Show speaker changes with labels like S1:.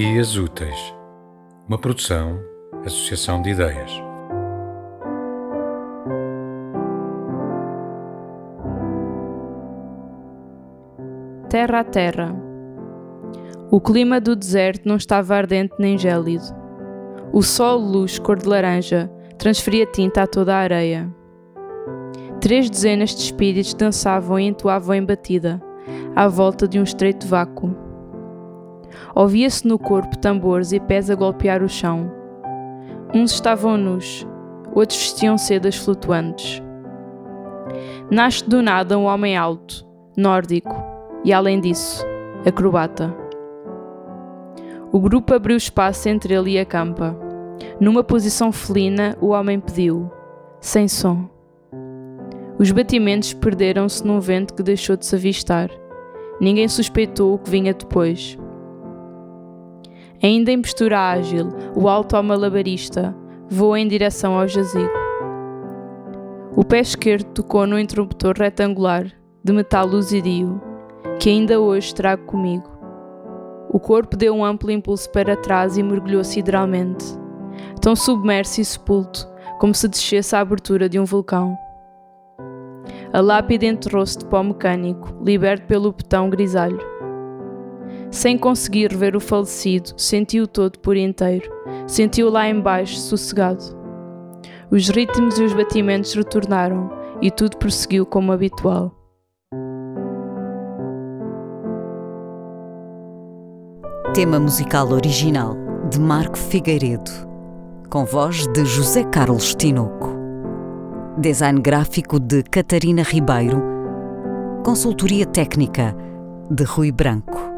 S1: Dias Úteis, uma produção, associação de ideias.
S2: Terra a terra. O clima do deserto não estava ardente nem gélido. O sol, luz cor de laranja, transferia tinta a toda a areia. Três dezenas de espíritos dançavam e entoavam em batida, à volta de um estreito vácuo. Ouvia-se no corpo tambores e pés a golpear o chão. Uns estavam nus, outros vestiam sedas flutuantes. Nasce do nada um homem alto, nórdico, e além disso, acrobata. O grupo abriu espaço entre ele e a campa. Numa posição felina, o homem pediu, sem som. Os batimentos perderam-se num vento que deixou de se avistar. Ninguém suspeitou o que vinha depois. Ainda em postura ágil, o alto ao malabarista voa em direção ao jazigo. O pé esquerdo tocou no interruptor retangular, de metal luzidio, que ainda hoje trago comigo. O corpo deu um amplo impulso para trás e mergulhou sideralmente, tão submerso e sepulto como se descesse à abertura de um vulcão. A lápide enterrou-se de pó mecânico, liberto pelo botão grisalho. Sem conseguir ver o falecido, sentiu-o todo por inteiro, sentiu-o lá embaixo, sossegado. Os ritmos e os batimentos retornaram, e tudo prosseguiu como habitual.
S3: Tema musical original de Marco Figueiredo, com voz de José Carlos Tinoco. Design gráfico de Catarina Ribeiro. Consultoria técnica de Rui Branco.